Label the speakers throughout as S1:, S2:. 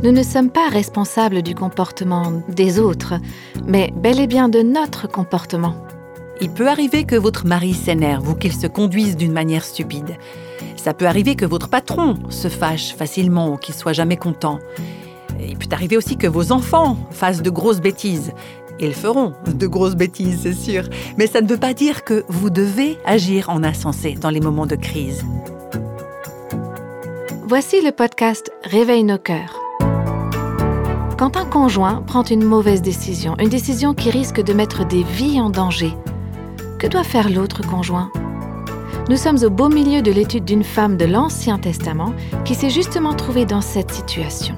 S1: Nous ne sommes pas responsables du comportement des autres, mais bel et bien de notre comportement.
S2: Il peut arriver que votre mari s'énerve ou qu'il se conduise d'une manière stupide. Ça peut arriver que votre patron se fâche facilement ou qu'il soit jamais content. Il peut arriver aussi que vos enfants fassent de grosses bêtises. Ils feront de grosses bêtises, c'est sûr. Mais ça ne veut pas dire que vous devez agir en insensé dans les moments de crise.
S1: Voici le podcast Réveille nos cœurs. Quand un conjoint prend une mauvaise décision, une décision qui risque de mettre des vies en danger, que doit faire l'autre conjoint? Nous sommes au beau milieu de l'étude d'une femme de l'Ancien Testament qui s'est justement trouvée dans cette situation.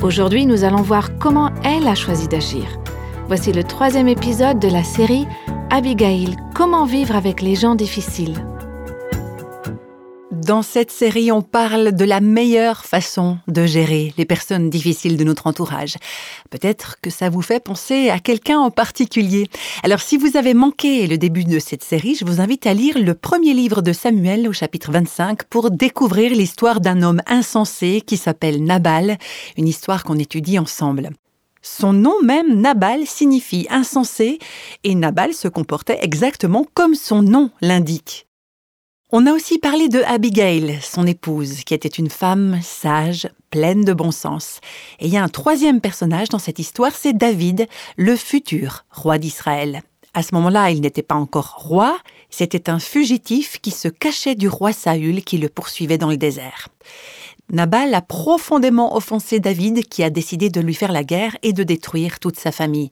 S1: Aujourd'hui, nous allons voir comment elle a choisi d'agir. Voici le troisième épisode de la série Abigail, comment vivre avec les gens difficiles.
S2: Dans cette série, on parle de la meilleure façon de gérer les personnes difficiles de notre entourage. Peut-être que ça vous fait penser à quelqu'un en particulier. Alors si vous avez manqué le début de cette série, je vous invite à lire le premier livre de Samuel au chapitre 25 pour découvrir l'histoire d'un homme insensé qui s'appelle Nabal, une histoire qu'on étudie ensemble. Son nom même, Nabal, signifie insensé, et Nabal se comportait exactement comme son nom l'indique. On a aussi parlé de Abigail, son épouse, qui était une femme sage, pleine de bon sens. Et il y a un troisième personnage dans cette histoire, c'est David, le futur roi d'Israël. À ce moment-là, il n'était pas encore roi, c'était un fugitif qui se cachait du roi Saül qui le poursuivait dans le désert. Nabal a profondément offensé David qui a décidé de lui faire la guerre et de détruire toute sa famille.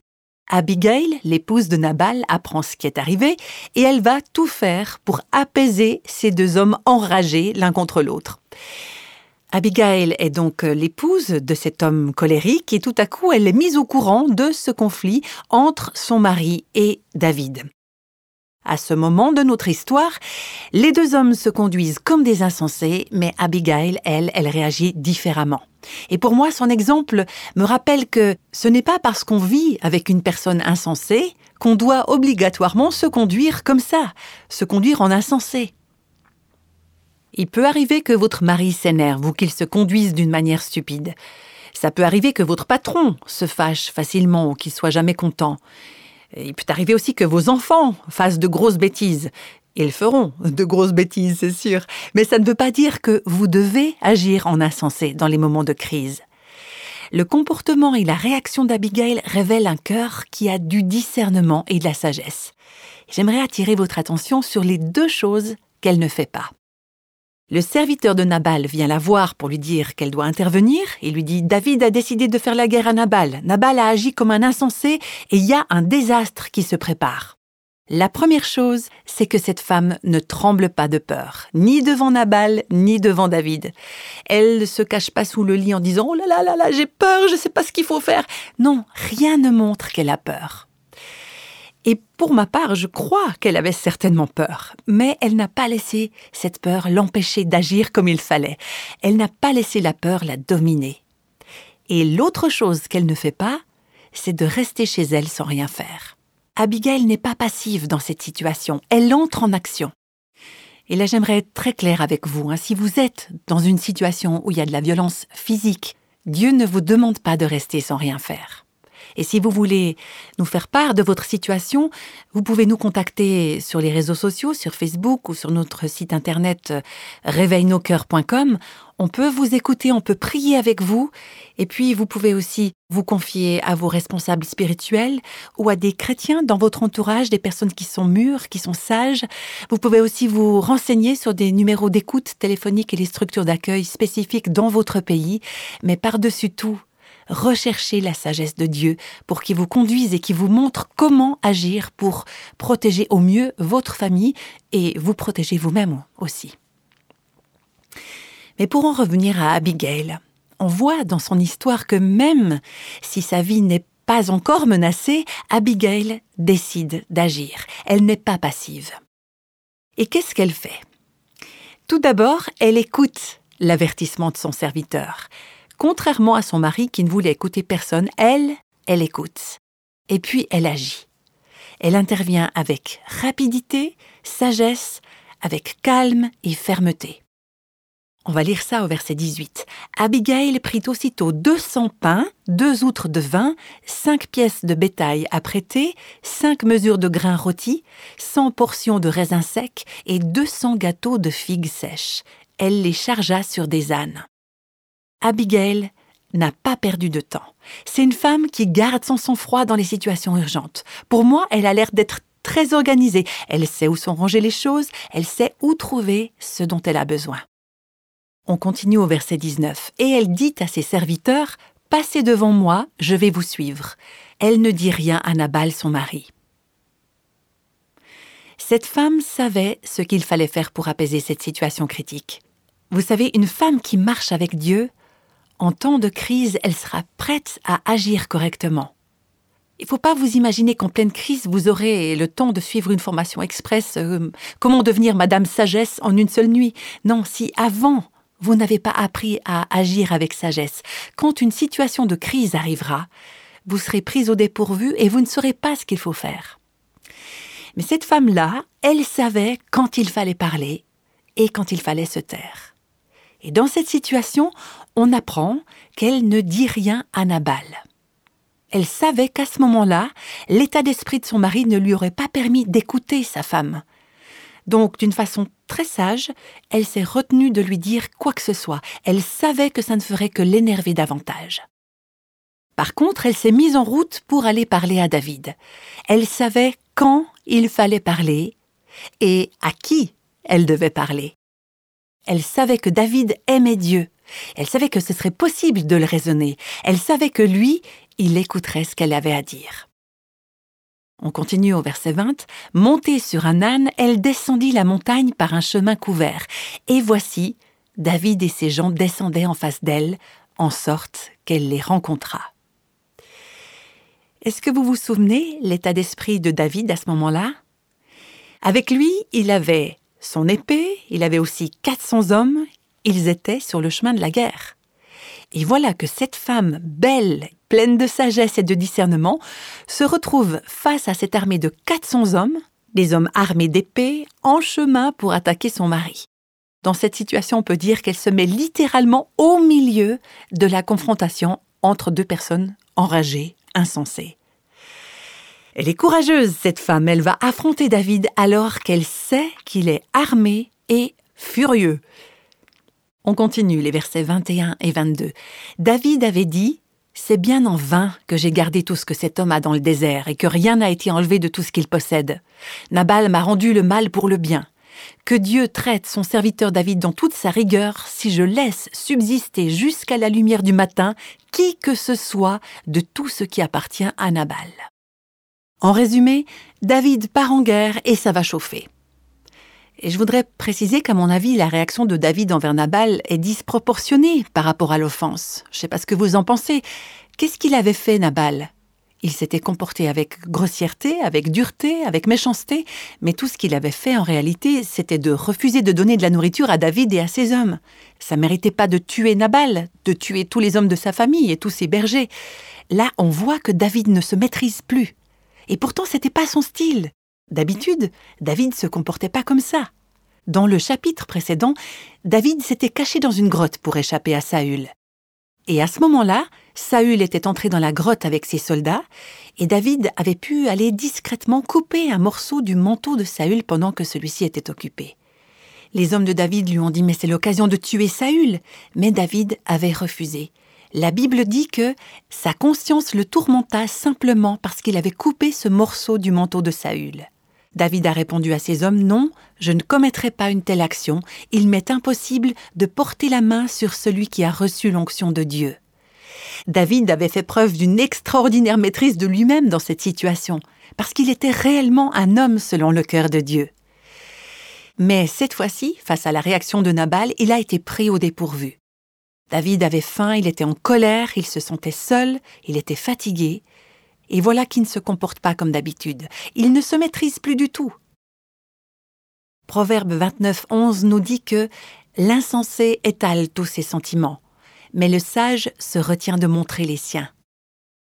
S2: Abigail, l'épouse de Nabal, apprend ce qui est arrivé et elle va tout faire pour apaiser ces deux hommes enragés l'un contre l'autre. Abigail est donc l'épouse de cet homme colérique et tout à coup elle est mise au courant de ce conflit entre son mari et David. À ce moment de notre histoire, les deux hommes se conduisent comme des insensés, mais Abigail, elle, elle réagit différemment. Et pour moi, son exemple me rappelle que ce n'est pas parce qu'on vit avec une personne insensée qu'on doit obligatoirement se conduire comme ça, se conduire en insensé. Il peut arriver que votre mari s'énerve ou qu'il se conduise d'une manière stupide. Ça peut arriver que votre patron se fâche facilement ou qu'il soit jamais content. Il peut arriver aussi que vos enfants fassent de grosses bêtises. Ils feront de grosses bêtises, c'est sûr. Mais ça ne veut pas dire que vous devez agir en insensé dans les moments de crise. Le comportement et la réaction d'Abigail révèlent un cœur qui a du discernement et de la sagesse. J'aimerais attirer votre attention sur les deux choses qu'elle ne fait pas. Le serviteur de Nabal vient la voir pour lui dire qu'elle doit intervenir. Il lui dit David a décidé de faire la guerre à Nabal. Nabal a agi comme un insensé et il y a un désastre qui se prépare. La première chose, c'est que cette femme ne tremble pas de peur, ni devant Nabal, ni devant David. Elle ne se cache pas sous le lit en disant Oh là là là là, j'ai peur, je ne sais pas ce qu'il faut faire. Non, rien ne montre qu'elle a peur. Et pour ma part, je crois qu'elle avait certainement peur, mais elle n'a pas laissé cette peur l'empêcher d'agir comme il fallait. Elle n'a pas laissé la peur la dominer. Et l'autre chose qu'elle ne fait pas, c'est de rester chez elle sans rien faire. Abigail n'est pas passive dans cette situation, elle entre en action. Et là, j'aimerais être très clair avec vous. Hein. Si vous êtes dans une situation où il y a de la violence physique, Dieu ne vous demande pas de rester sans rien faire. Et si vous voulez nous faire part de votre situation, vous pouvez nous contacter sur les réseaux sociaux, sur Facebook ou sur notre site internet euh, réveilnoscoeurs.com. On peut vous écouter, on peut prier avec vous, et puis vous pouvez aussi vous confier à vos responsables spirituels ou à des chrétiens dans votre entourage, des personnes qui sont mûres, qui sont sages. Vous pouvez aussi vous renseigner sur des numéros d'écoute téléphonique et les structures d'accueil spécifiques dans votre pays, mais par-dessus tout, recherchez la sagesse de Dieu pour qu'il vous conduise et qu'il vous montre comment agir pour protéger au mieux votre famille et vous protéger vous-même aussi. Mais pour en revenir à Abigail, on voit dans son histoire que même si sa vie n'est pas encore menacée, Abigail décide d'agir. Elle n'est pas passive. Et qu'est-ce qu'elle fait? Tout d'abord, elle écoute l'avertissement de son serviteur. Contrairement à son mari qui ne voulait écouter personne, elle, elle écoute. Et puis elle agit. Elle intervient avec rapidité, sagesse, avec calme et fermeté. On va lire ça au verset 18. Abigail prit aussitôt 200 pains, deux outres de vin, cinq pièces de bétail à prêter, cinq mesures de grains rôtis, 100 portions de raisins secs et 200 gâteaux de figues sèches. Elle les chargea sur des ânes. Abigail n'a pas perdu de temps. C'est une femme qui garde son sang-froid dans les situations urgentes. Pour moi, elle a l'air d'être très organisée. Elle sait où sont rangées les choses, elle sait où trouver ce dont elle a besoin. On continue au verset 19. Et elle dit à ses serviteurs, Passez devant moi, je vais vous suivre. Elle ne dit rien à Nabal, son mari. Cette femme savait ce qu'il fallait faire pour apaiser cette situation critique. Vous savez, une femme qui marche avec Dieu, en temps de crise, elle sera prête à agir correctement. Il ne faut pas vous imaginer qu'en pleine crise, vous aurez le temps de suivre une formation express, euh, comment devenir Madame Sagesse en une seule nuit. Non, si avant vous n'avez pas appris à agir avec sagesse. Quand une situation de crise arrivera, vous serez prise au dépourvu et vous ne saurez pas ce qu'il faut faire. Mais cette femme-là, elle savait quand il fallait parler et quand il fallait se taire. Et dans cette situation, on apprend qu'elle ne dit rien à Nabal. Elle savait qu'à ce moment-là, l'état d'esprit de son mari ne lui aurait pas permis d'écouter sa femme. Donc, d'une façon très sage, elle s'est retenue de lui dire quoi que ce soit. Elle savait que ça ne ferait que l'énerver davantage. Par contre, elle s'est mise en route pour aller parler à David. Elle savait quand il fallait parler et à qui elle devait parler. Elle savait que David aimait Dieu. Elle savait que ce serait possible de le raisonner. Elle savait que lui, il écouterait ce qu'elle avait à dire. On continue au verset 20. Montée sur un âne, elle descendit la montagne par un chemin couvert. Et voici, David et ses gens descendaient en face d'elle, en sorte qu'elle les rencontra. Est-ce que vous vous souvenez l'état d'esprit de David à ce moment-là? Avec lui, il avait son épée, il avait aussi 400 hommes, ils étaient sur le chemin de la guerre. Et voilà que cette femme belle, pleine de sagesse et de discernement, se retrouve face à cette armée de 400 hommes, des hommes armés d'épées, en chemin pour attaquer son mari. Dans cette situation, on peut dire qu'elle se met littéralement au milieu de la confrontation entre deux personnes enragées, insensées. Elle est courageuse, cette femme. Elle va affronter David alors qu'elle sait qu'il est armé et furieux. On continue les versets 21 et 22. David avait dit C'est bien en vain que j'ai gardé tout ce que cet homme a dans le désert et que rien n'a été enlevé de tout ce qu'il possède. Nabal m'a rendu le mal pour le bien. Que Dieu traite son serviteur David dans toute sa rigueur si je laisse subsister jusqu'à la lumière du matin qui que ce soit de tout ce qui appartient à Nabal. En résumé, David part en guerre et ça va chauffer. Et je voudrais préciser qu'à mon avis, la réaction de David envers Nabal est disproportionnée par rapport à l'offense. Je ne sais pas ce que vous en pensez. Qu'est-ce qu'il avait fait, Nabal? Il s'était comporté avec grossièreté, avec dureté, avec méchanceté, mais tout ce qu'il avait fait en réalité, c'était de refuser de donner de la nourriture à David et à ses hommes. Ça méritait pas de tuer Nabal, de tuer tous les hommes de sa famille et tous ses bergers. Là, on voit que David ne se maîtrise plus. Et pourtant, c'était pas son style. D'habitude, David se comportait pas comme ça. Dans le chapitre précédent, David s'était caché dans une grotte pour échapper à Saül. Et à ce moment-là, Saül était entré dans la grotte avec ses soldats, et David avait pu aller discrètement couper un morceau du manteau de Saül pendant que celui-ci était occupé. Les hommes de David lui ont dit Mais c'est l'occasion de tuer Saül. Mais David avait refusé. La Bible dit que sa conscience le tourmenta simplement parce qu'il avait coupé ce morceau du manteau de Saül. David a répondu à ses hommes Non, je ne commettrai pas une telle action, il m'est impossible de porter la main sur celui qui a reçu l'onction de Dieu. David avait fait preuve d'une extraordinaire maîtrise de lui-même dans cette situation, parce qu'il était réellement un homme selon le cœur de Dieu. Mais cette fois-ci, face à la réaction de Nabal, il a été pris au dépourvu. David avait faim, il était en colère, il se sentait seul, il était fatigué, et voilà qu'il ne se comporte pas comme d'habitude. Il ne se maîtrise plus du tout. Proverbe 29, 11 nous dit que l'insensé étale tous ses sentiments, mais le sage se retient de montrer les siens.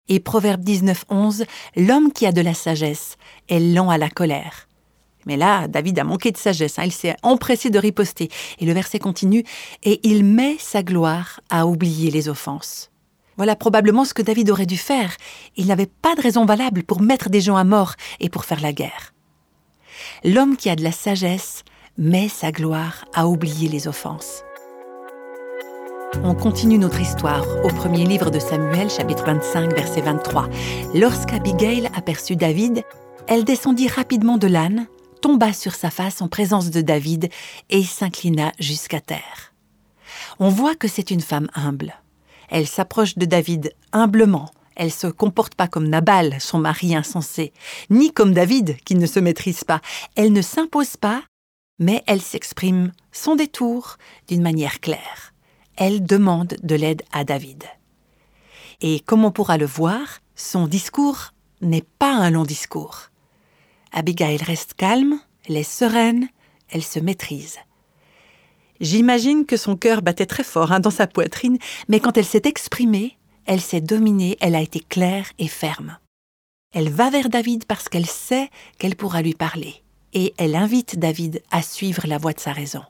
S2: Et Proverbe 19, 11, l'homme qui a de la sagesse est lent à la colère, Mais là, David a manqué de sagesse, hein. il s'est empressé de riposter. Et le verset continue, et il met sa gloire à oublier les offenses. Voilà probablement ce que David aurait dû faire. Il n'avait pas de raison valable pour mettre des gens à mort et pour faire la guerre. L'homme qui a de la sagesse met sa gloire à oublier les offenses. On continue notre histoire au premier livre de Samuel, chapitre 25, verset 23. Lorsqu'Abigail aperçut David, elle descendit rapidement de l'âne, tomba sur sa face en présence de David et s'inclina jusqu'à terre. On voit que c'est une femme humble. Elle s'approche de David humblement. Elle se comporte pas comme Nabal, son mari insensé, ni comme David, qui ne se maîtrise pas. Elle ne s'impose pas, mais elle s'exprime sans détour, d'une manière claire. Elle demande de l'aide à David. Et comme on pourra le voir, son discours n'est pas un long discours. Abigail reste calme, elle est sereine, elle se maîtrise. J'imagine que son cœur battait très fort hein, dans sa poitrine, mais quand elle s'est exprimée, elle s'est dominée, elle a été claire et ferme. Elle va vers David parce qu'elle sait qu'elle pourra lui parler, et elle invite David à suivre la voie de sa raison.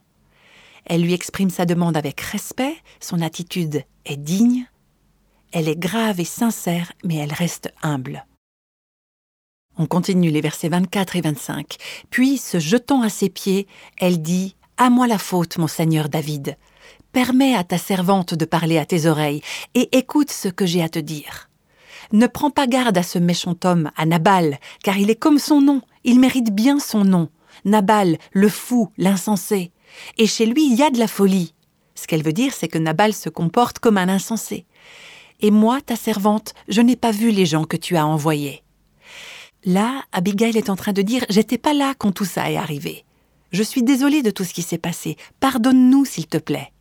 S2: Elle lui exprime sa demande avec respect, son attitude est digne, elle est grave et sincère, mais elle reste humble. On continue les versets 24 et 25. Puis, se jetant à ses pieds, elle dit À moi la faute, mon Seigneur David. Permets à ta servante de parler à tes oreilles, et écoute ce que j'ai à te dire. Ne prends pas garde à ce méchant homme, à Nabal, car il est comme son nom, il mérite bien son nom. Nabal, le fou, l'insensé. Et chez lui, il y a de la folie. Ce qu'elle veut dire, c'est que Nabal se comporte comme un insensé. Et moi, ta servante, je n'ai pas vu les gens que tu as envoyés. Là, Abigail est en train de dire J'étais pas là quand tout ça est arrivé. Je suis désolée de tout ce qui s'est passé. Pardonne-nous, s'il te plaît.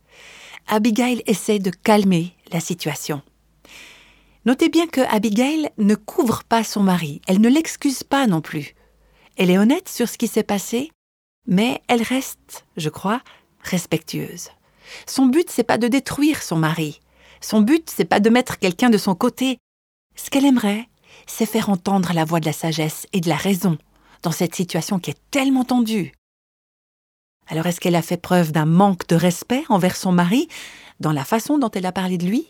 S2: Abigail essaie de calmer la situation. Notez bien que Abigail ne couvre pas son mari, elle ne l'excuse pas non plus. Elle est honnête sur ce qui s'est passé, mais elle reste, je crois, respectueuse. Son but, c'est pas de détruire son mari. Son but, c'est pas de mettre quelqu'un de son côté. Ce qu'elle aimerait, c'est faire entendre la voix de la sagesse et de la raison dans cette situation qui est tellement tendue. Alors est-ce qu'elle a fait preuve d'un manque de respect envers son mari dans la façon dont elle a parlé de lui?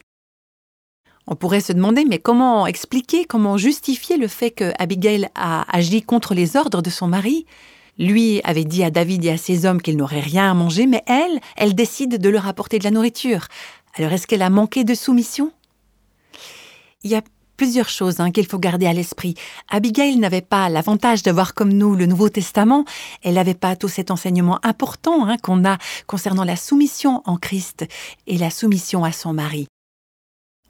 S2: On pourrait se demander mais comment expliquer, comment justifier le fait que Abigail a agi contre les ordres de son mari? Lui avait dit à David et à ses hommes qu'ils n'auraient rien à manger, mais elle, elle décide de leur apporter de la nourriture. Alors est-ce qu'elle a manqué de soumission? Il y a plusieurs choses hein, qu'il faut garder à l'esprit. Abigail n'avait pas l'avantage d'avoir comme nous le Nouveau Testament. Elle n'avait pas tout cet enseignement important hein, qu'on a concernant la soumission en Christ et la soumission à son mari.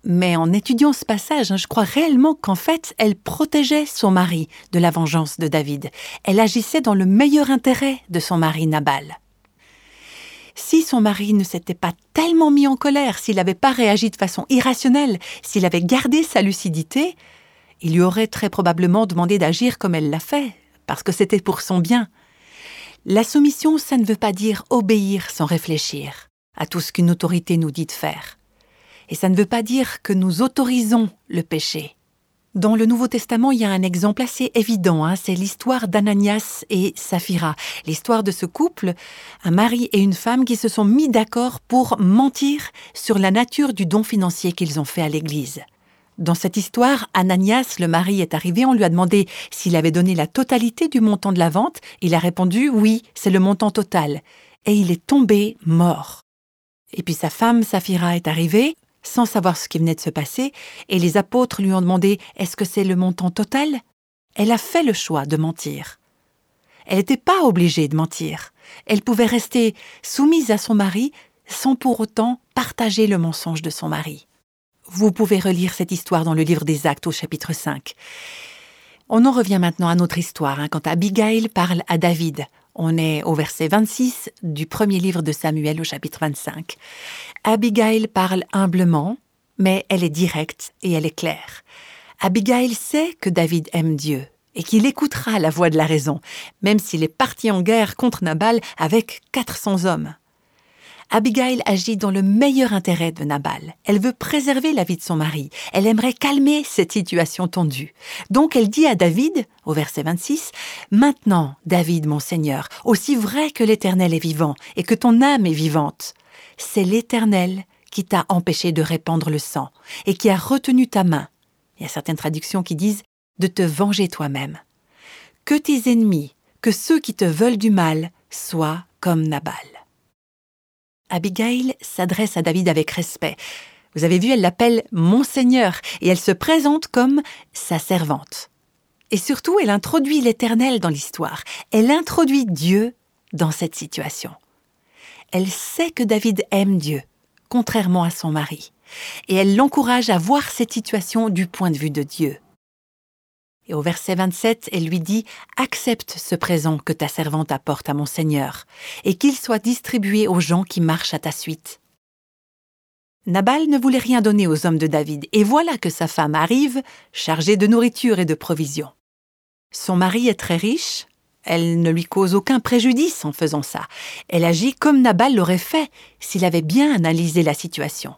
S2: Mais en étudiant ce passage, hein, je crois réellement qu'en fait, elle protégeait son mari de la vengeance de David. Elle agissait dans le meilleur intérêt de son mari Nabal. Si son mari ne s'était pas tellement mis en colère, s'il n'avait pas réagi de façon irrationnelle, s'il avait gardé sa lucidité, il lui aurait très probablement demandé d'agir comme elle l'a fait, parce que c'était pour son bien. La soumission, ça ne veut pas dire obéir sans réfléchir à tout ce qu'une autorité nous dit de faire. Et ça ne veut pas dire que nous autorisons le péché. Dans le Nouveau Testament, il y a un exemple assez évident, hein. c'est l'histoire d'Ananias et Saphira, l'histoire de ce couple, un mari et une femme qui se sont mis d'accord pour mentir sur la nature du don financier qu'ils ont fait à l'Église. Dans cette histoire, Ananias, le mari, est arrivé, on lui a demandé s'il avait donné la totalité du montant de la vente, il a répondu oui, c'est le montant total, et il est tombé mort. Et puis sa femme, Saphira, est arrivée, sans savoir ce qui venait de se passer, et les apôtres lui ont demandé Est-ce que c'est le montant total? Elle a fait le choix de mentir. Elle n'était pas obligée de mentir. Elle pouvait rester soumise à son mari sans pour autant partager le mensonge de son mari. Vous pouvez relire cette histoire dans le livre des Actes au chapitre 5. On en revient maintenant à notre histoire, hein, quand Abigail parle à David on est au verset 26 du premier livre de Samuel au chapitre 25. Abigail parle humblement, mais elle est directe et elle est claire. Abigail sait que David aime Dieu et qu'il écoutera la voix de la raison, même s'il est parti en guerre contre Nabal avec 400 hommes. Abigail agit dans le meilleur intérêt de Nabal. Elle veut préserver la vie de son mari. Elle aimerait calmer cette situation tendue. Donc elle dit à David, au verset 26, Maintenant, David, mon Seigneur, aussi vrai que l'Éternel est vivant et que ton âme est vivante, c'est l'Éternel qui t'a empêché de répandre le sang et qui a retenu ta main. Il y a certaines traductions qui disent de te venger toi-même. Que tes ennemis, que ceux qui te veulent du mal, soient comme Nabal. Abigail s'adresse à David avec respect. Vous avez vu, elle l'appelle Monseigneur et elle se présente comme sa servante. Et surtout, elle introduit l'Éternel dans l'histoire. Elle introduit Dieu dans cette situation. Elle sait que David aime Dieu, contrairement à son mari, et elle l'encourage à voir cette situation du point de vue de Dieu. Et au verset 27, elle lui dit Accepte ce présent que ta servante apporte à mon Seigneur, et qu'il soit distribué aux gens qui marchent à ta suite. Nabal ne voulait rien donner aux hommes de David, et voilà que sa femme arrive, chargée de nourriture et de provisions. Son mari est très riche, elle ne lui cause aucun préjudice en faisant ça. Elle agit comme Nabal l'aurait fait s'il avait bien analysé la situation.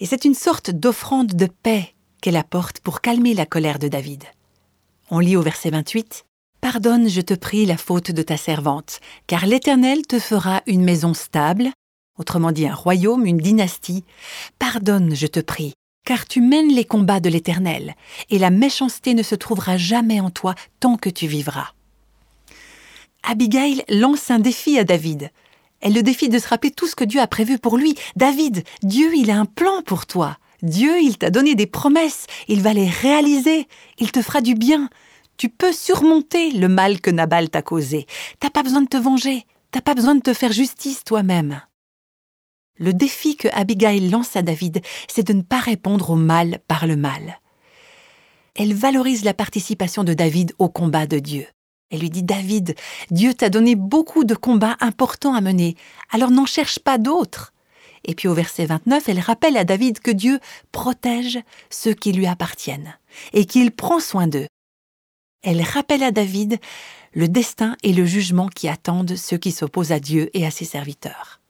S2: Et c'est une sorte d'offrande de paix qu'elle apporte pour calmer la colère de David. On lit au verset 28 Pardonne, je te prie, la faute de ta servante, car l'Éternel te fera une maison stable, autrement dit un royaume, une dynastie. Pardonne, je te prie, car tu mènes les combats de l'Éternel, et la méchanceté ne se trouvera jamais en toi tant que tu vivras. Abigail lance un défi à David. Elle le défie de se rappeler tout ce que Dieu a prévu pour lui. David, Dieu, il a un plan pour toi. Dieu, il t'a donné des promesses, il va les réaliser, il te fera du bien. Tu peux surmonter le mal que Nabal t'a causé. T'as pas besoin de te venger, t'as pas besoin de te faire justice toi-même. Le défi que Abigail lance à David, c'est de ne pas répondre au mal par le mal. Elle valorise la participation de David au combat de Dieu. Elle lui dit David, Dieu t'a donné beaucoup de combats importants à mener, alors n'en cherche pas d'autres. Et puis au verset 29, elle rappelle à David que Dieu protège ceux qui lui appartiennent et qu'il prend soin d'eux. Elle rappelle à David le destin et le jugement qui attendent ceux qui s'opposent à Dieu et à ses serviteurs.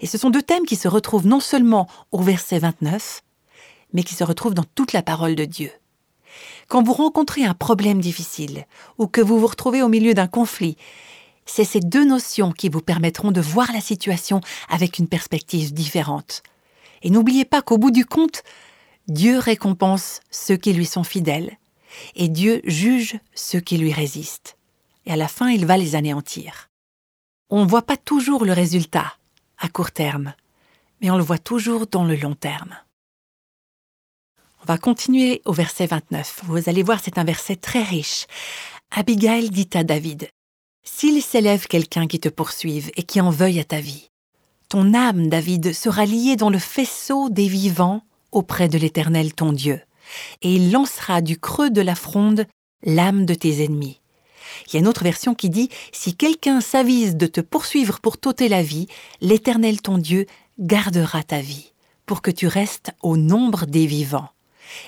S2: Et ce sont deux thèmes qui se retrouvent non seulement au verset 29, mais qui se retrouvent dans toute la parole de Dieu. Quand vous rencontrez un problème difficile ou que vous vous retrouvez au milieu d'un conflit, c'est ces deux notions qui vous permettront de voir la situation avec une perspective différente. Et n'oubliez pas qu'au bout du compte, Dieu récompense ceux qui lui sont fidèles, et Dieu juge ceux qui lui résistent. Et à la fin, il va les anéantir. On ne voit pas toujours le résultat à court terme, mais on le voit toujours dans le long terme. On va continuer au verset 29. Vous allez voir, c'est un verset très riche. Abigail dit à David, s'il s'élève quelqu'un qui te poursuive et qui en veuille à ta vie, ton âme, David, sera liée dans le faisceau des vivants auprès de l'Éternel ton Dieu, et il lancera du creux de la fronde l'âme de tes ennemis. Il y a une autre version qui dit Si quelqu'un s'avise de te poursuivre pour t'ôter la vie, l'Éternel ton Dieu gardera ta vie, pour que tu restes au nombre des vivants.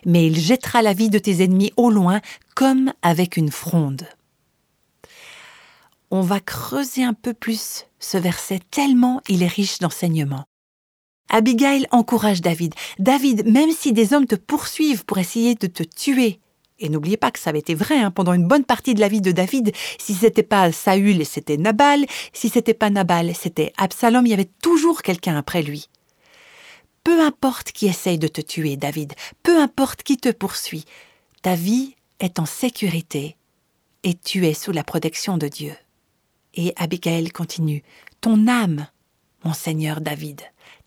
S2: Mais il jettera la vie de tes ennemis au loin, comme avec une fronde on va creuser un peu plus ce verset tellement il est riche d'enseignements. Abigail encourage David. David, même si des hommes te poursuivent pour essayer de te tuer, et n'oubliez pas que ça avait été vrai hein, pendant une bonne partie de la vie de David, si c'était pas Saül, c'était Nabal, si c'était pas Nabal, c'était Absalom, il y avait toujours quelqu'un après lui. Peu importe qui essaye de te tuer, David, peu importe qui te poursuit, ta vie est en sécurité et tu es sous la protection de Dieu. Et Abigail continue Ton âme, mon Seigneur David,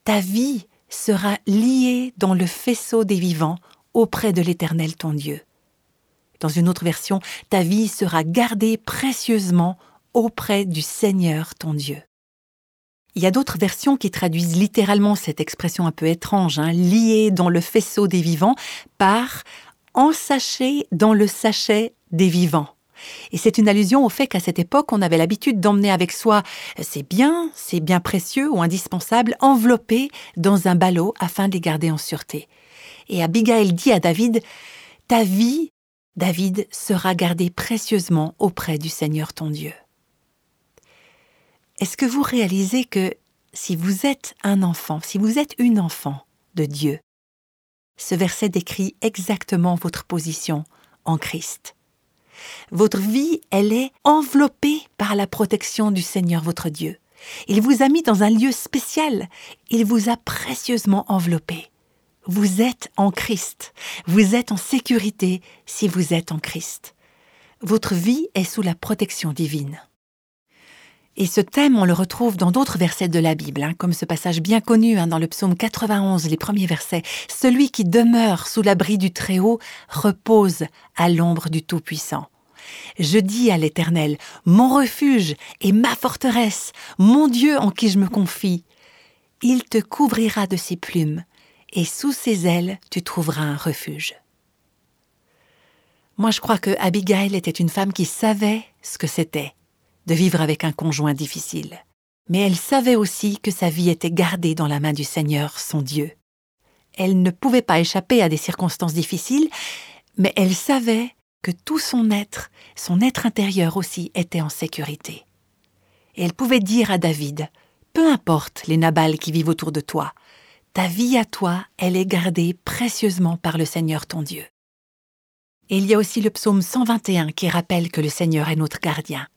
S2: ta vie sera liée dans le faisceau des vivants auprès de l'Éternel ton Dieu. Dans une autre version, ta vie sera gardée précieusement auprès du Seigneur ton Dieu. Il y a d'autres versions qui traduisent littéralement cette expression un peu étrange, hein, liée dans le faisceau des vivants, par ensaché dans le sachet des vivants. Et c'est une allusion au fait qu'à cette époque, on avait l'habitude d'emmener avec soi ses biens, ses biens précieux ou indispensables, enveloppés dans un ballot afin de les garder en sûreté. Et Abigail dit à David, Ta vie, David, sera gardée précieusement auprès du Seigneur ton Dieu. Est-ce que vous réalisez que si vous êtes un enfant, si vous êtes une enfant de Dieu, ce verset décrit exactement votre position en Christ. Votre vie, elle est enveloppée par la protection du Seigneur votre Dieu. Il vous a mis dans un lieu spécial. Il vous a précieusement enveloppé. Vous êtes en Christ. Vous êtes en sécurité si vous êtes en Christ. Votre vie est sous la protection divine. Et ce thème, on le retrouve dans d'autres versets de la Bible, hein, comme ce passage bien connu hein, dans le psaume 91, les premiers versets. Celui qui demeure sous l'abri du Très-Haut repose à l'ombre du Tout-Puissant. Je dis à l'Éternel, mon refuge et ma forteresse, mon Dieu en qui je me confie. Il te couvrira de ses plumes, et sous ses ailes tu trouveras un refuge. Moi je crois que Abigail était une femme qui savait ce que c'était de vivre avec un conjoint difficile. Mais elle savait aussi que sa vie était gardée dans la main du Seigneur, son Dieu. Elle ne pouvait pas échapper à des circonstances difficiles, mais elle savait que tout son être, son être intérieur aussi, était en sécurité. Et elle pouvait dire à David, Peu importe les Nabals qui vivent autour de toi, ta vie à toi, elle est gardée précieusement par le Seigneur ton Dieu. Et il y a aussi le psaume 121 qui rappelle que le Seigneur est notre gardien.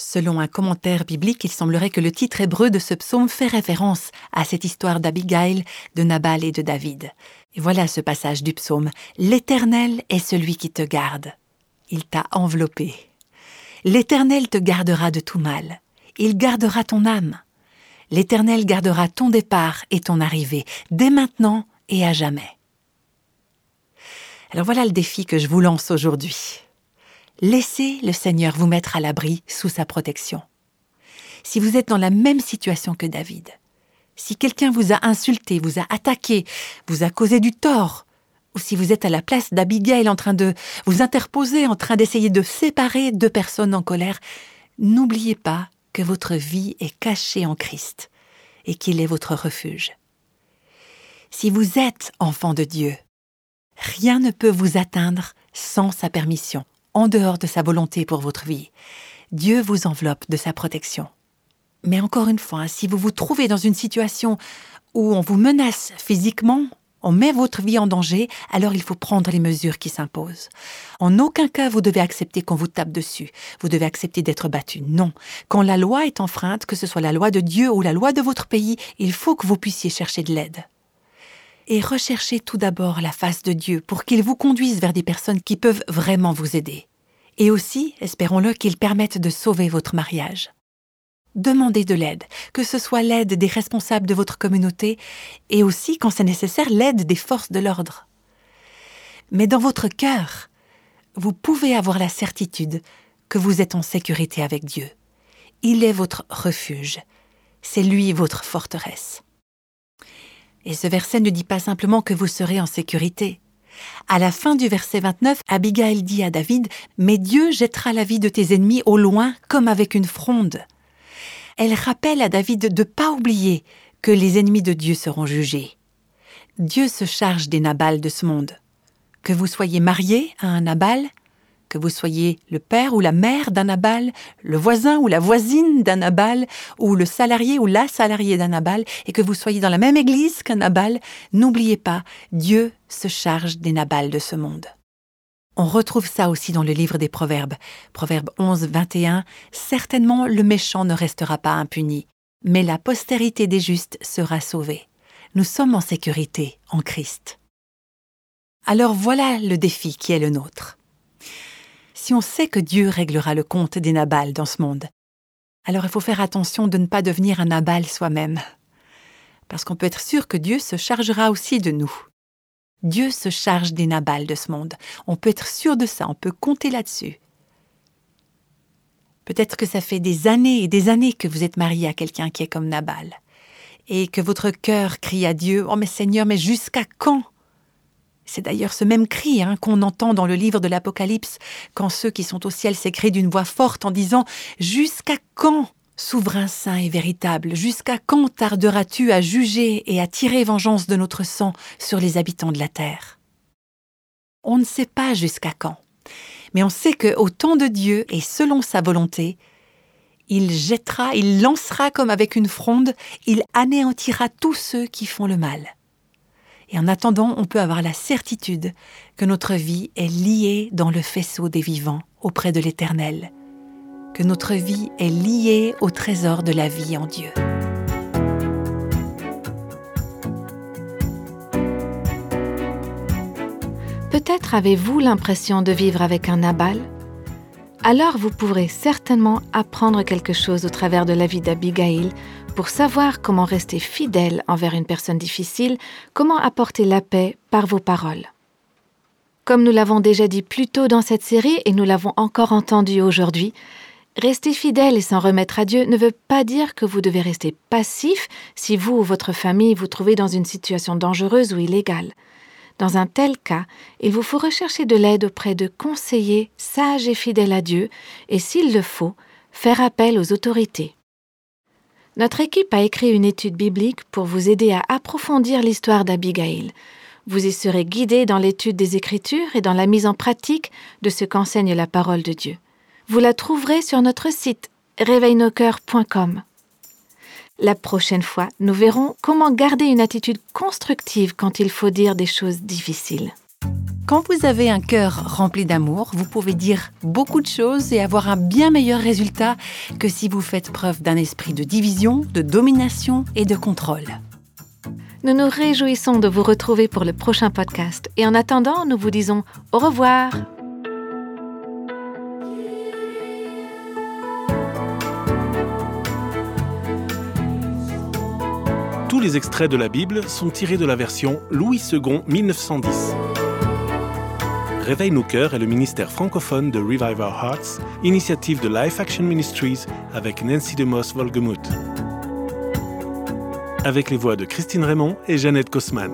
S2: Selon un commentaire biblique, il semblerait que le titre hébreu de ce psaume fait référence à cette histoire d'Abigail, de Nabal et de David. Et voilà ce passage du psaume. L'Éternel est celui qui te garde. Il t'a enveloppé. L'Éternel te gardera de tout mal. Il gardera ton âme. L'Éternel gardera ton départ et ton arrivée, dès maintenant et à jamais. Alors voilà le défi que je vous lance aujourd'hui. Laissez le Seigneur vous mettre à l'abri sous sa protection. Si vous êtes dans la même situation que David, si quelqu'un vous a insulté, vous a attaqué, vous a causé du tort, ou si vous êtes à la place d'Abigail en train de vous interposer, en train d'essayer de séparer deux personnes en colère, n'oubliez pas que votre vie est cachée en Christ et qu'il est votre refuge. Si vous êtes enfant de Dieu, rien ne peut vous atteindre sans sa permission en dehors de sa volonté pour votre vie. Dieu vous enveloppe de sa protection. Mais encore une fois, si vous vous trouvez dans une situation où on vous menace physiquement, on met votre vie en danger, alors il faut prendre les mesures qui s'imposent. En aucun cas vous devez accepter qu'on vous tape dessus, vous devez accepter d'être battu. Non. Quand la loi est enfreinte, que ce soit la loi de Dieu ou la loi de votre pays, il faut que vous puissiez chercher de l'aide. Et recherchez tout d'abord la face de Dieu pour qu'il vous conduise vers des personnes qui peuvent vraiment vous aider et aussi, espérons-le, qu'ils permettent de sauver votre mariage. Demandez de l'aide, que ce soit l'aide des responsables de votre communauté et aussi, quand c'est nécessaire, l'aide des forces de l'ordre. Mais dans votre cœur, vous pouvez avoir la certitude que vous êtes en sécurité avec Dieu. Il est votre refuge, c'est lui votre forteresse. Et ce verset ne dit pas simplement que vous serez en sécurité. À la fin du verset 29, Abigail dit à David Mais Dieu jettera la vie de tes ennemis au loin comme avec une fronde. Elle rappelle à David de ne pas oublier que les ennemis de Dieu seront jugés. Dieu se charge des Nabals de ce monde. Que vous soyez marié à un Nabal, que vous soyez le père ou la mère d'un Nabal, le voisin ou la voisine d'un Nabal, ou le salarié ou la salariée d'un Nabal, et que vous soyez dans la même église qu'un Nabal, n'oubliez pas, Dieu se charge des Nabals de ce monde. On retrouve ça aussi dans le livre des Proverbes. Proverbe 11, 21. Certainement le méchant ne restera pas impuni, mais la postérité des justes sera sauvée. Nous sommes en sécurité en Christ. Alors voilà le défi qui est le nôtre si on sait que Dieu réglera le compte des Nabals dans ce monde, alors il faut faire attention de ne pas devenir un Nabal soi-même. Parce qu'on peut être sûr que Dieu se chargera aussi de nous. Dieu se charge des Nabals de ce monde. On peut être sûr de ça, on peut compter là-dessus. Peut-être que ça fait des années et des années que vous êtes marié à quelqu'un qui est comme Nabal, et que votre cœur crie à Dieu Oh mais Seigneur, mais jusqu'à quand? C'est d'ailleurs ce même cri hein, qu'on entend dans le livre de l'Apocalypse, quand ceux qui sont au ciel s'écrient d'une voix forte en disant Jusqu'à quand, souverain saint et véritable, jusqu'à quand tarderas-tu à juger et à tirer vengeance de notre sang sur les habitants de la terre? On ne sait pas jusqu'à quand, mais on sait que au temps de Dieu et selon sa volonté, Il jettera, il lancera comme avec une fronde, il anéantira tous ceux qui font le mal. Et en attendant, on peut avoir la certitude que notre vie est liée dans le faisceau des vivants auprès de l'Éternel, que notre vie est liée au trésor de la vie en Dieu.
S1: Peut-être avez-vous l'impression de vivre avec un Nabal Alors vous pourrez certainement apprendre quelque chose au travers de la vie d'Abigail pour savoir comment rester fidèle envers une personne difficile, comment apporter la paix par vos paroles. Comme nous l'avons déjà dit plus tôt dans cette série et nous l'avons encore entendu aujourd'hui, rester fidèle et s'en remettre à Dieu ne veut pas dire que vous devez rester passif si vous ou votre famille vous trouvez dans une situation dangereuse ou illégale. Dans un tel cas, il vous faut rechercher de l'aide auprès de conseillers sages et fidèles à Dieu et, s'il le faut, faire appel aux autorités. Notre équipe a écrit une étude biblique pour vous aider à approfondir l'histoire d'Abigail. Vous y serez guidé dans l'étude des Écritures et dans la mise en pratique de ce qu'enseigne la parole de Dieu. Vous la trouverez sur notre site réveilnoscoeurs.com. La prochaine fois, nous verrons comment garder une attitude constructive quand il faut dire des choses difficiles.
S2: Quand vous avez un cœur rempli d'amour, vous pouvez dire beaucoup de choses et avoir un bien meilleur résultat que si vous faites preuve d'un esprit de division, de domination et de contrôle.
S1: Nous nous réjouissons de vous retrouver pour le prochain podcast et en attendant, nous vous disons au revoir.
S3: Tous les extraits de la Bible sont tirés de la version Louis II 1910. Réveille nos cœurs est le ministère francophone de Revive Our Hearts, initiative de Life Action Ministries avec Nancy DeMoss Volgemuth. Avec les voix de Christine Raymond et Jeannette Kosman.